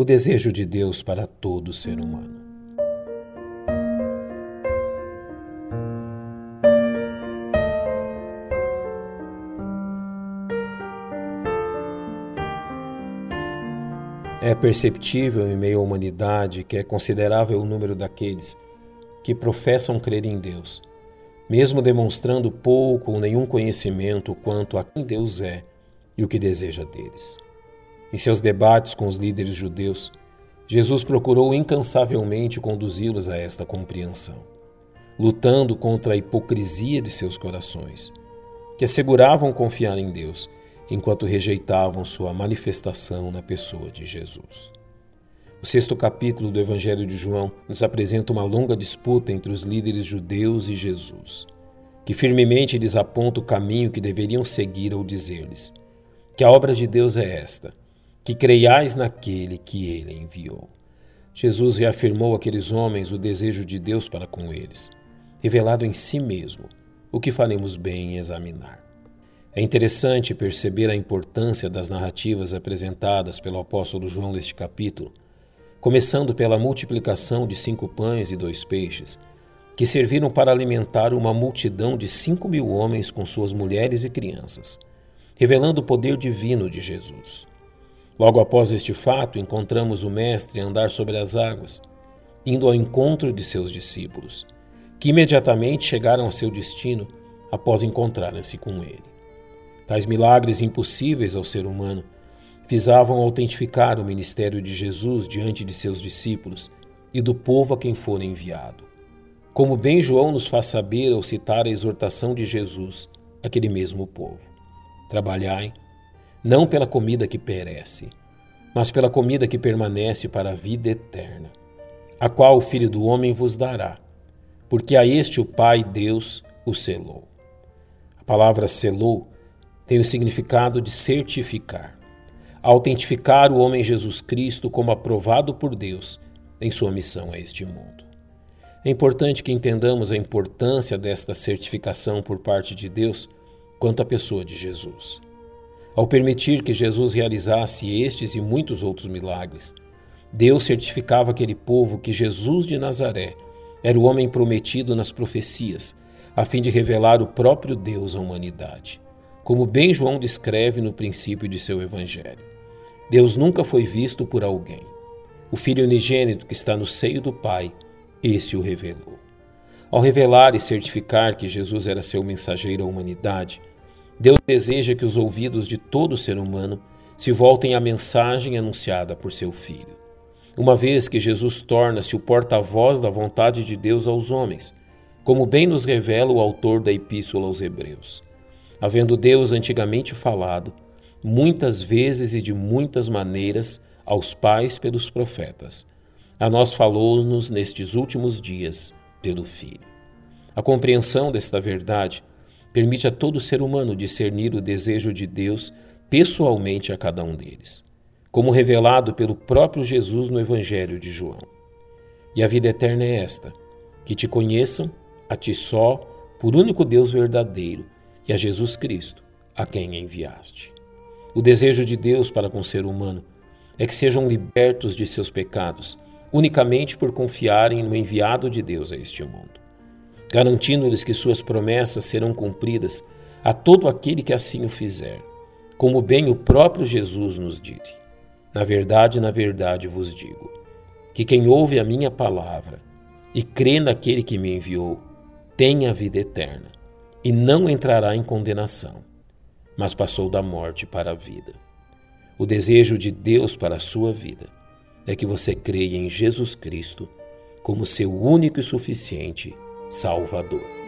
o desejo de Deus para todo ser humano. É perceptível em meio à humanidade que é considerável o número daqueles que professam crer em Deus, mesmo demonstrando pouco ou nenhum conhecimento quanto a quem Deus é e o que deseja deles. Em seus debates com os líderes judeus, Jesus procurou incansavelmente conduzi-los a esta compreensão, lutando contra a hipocrisia de seus corações, que asseguravam confiar em Deus enquanto rejeitavam sua manifestação na pessoa de Jesus. O sexto capítulo do Evangelho de João nos apresenta uma longa disputa entre os líderes judeus e Jesus, que firmemente lhes aponta o caminho que deveriam seguir ao dizer-lhes que a obra de Deus é esta, que creiais naquele que ele enviou. Jesus reafirmou àqueles homens o desejo de Deus para com eles, revelado em si mesmo, o que faremos bem em examinar. É interessante perceber a importância das narrativas apresentadas pelo apóstolo João neste capítulo, começando pela multiplicação de cinco pães e dois peixes, que serviram para alimentar uma multidão de cinco mil homens com suas mulheres e crianças, revelando o poder divino de Jesus. Logo após este fato, encontramos o Mestre andar sobre as águas, indo ao encontro de seus discípulos, que imediatamente chegaram a seu destino após encontrarem-se com ele. Tais milagres impossíveis ao ser humano visavam autentificar o ministério de Jesus diante de seus discípulos e do povo a quem for enviado. Como bem João nos faz saber ao citar a exortação de Jesus àquele mesmo povo: Trabalhai, não pela comida que perece, mas pela comida que permanece para a vida eterna, a qual o Filho do Homem vos dará, porque a este o Pai Deus o selou. A palavra selou tem o significado de certificar, autentificar o homem Jesus Cristo como aprovado por Deus em sua missão a este mundo. É importante que entendamos a importância desta certificação por parte de Deus quanto à pessoa de Jesus. Ao permitir que Jesus realizasse estes e muitos outros milagres, Deus certificava aquele povo que Jesus de Nazaré era o homem prometido nas profecias, a fim de revelar o próprio Deus à humanidade como bem João descreve no princípio de seu evangelho. Deus nunca foi visto por alguém. O Filho unigênito que está no seio do Pai, esse o revelou. Ao revelar e certificar que Jesus era seu mensageiro à humanidade, Deus deseja que os ouvidos de todo ser humano se voltem à mensagem anunciada por seu Filho. Uma vez que Jesus torna-se o porta-voz da vontade de Deus aos homens, como bem nos revela o autor da Epístola aos Hebreus havendo Deus antigamente falado, muitas vezes e de muitas maneiras, aos pais pelos profetas. A nós falou-nos nestes últimos dias pelo Filho. A compreensão desta verdade permite a todo ser humano discernir o desejo de Deus pessoalmente a cada um deles, como revelado pelo próprio Jesus no Evangelho de João. E a vida eterna é esta: que te conheçam, a ti só, por único Deus verdadeiro e a Jesus Cristo, a quem enviaste. O desejo de Deus para com o ser humano é que sejam libertos de seus pecados, unicamente por confiarem no enviado de Deus a este mundo, garantindo-lhes que suas promessas serão cumpridas a todo aquele que assim o fizer, como bem o próprio Jesus nos disse. Na verdade, na verdade vos digo, que quem ouve a minha palavra e crê naquele que me enviou, tem a vida eterna e não entrará em condenação, mas passou da morte para a vida. O desejo de Deus para a sua vida é que você creia em Jesus Cristo como seu único e suficiente Salvador.